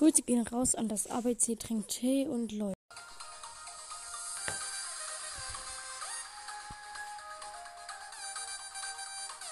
Grüße gehen raus an das ABC Trinkt Tee und Leute.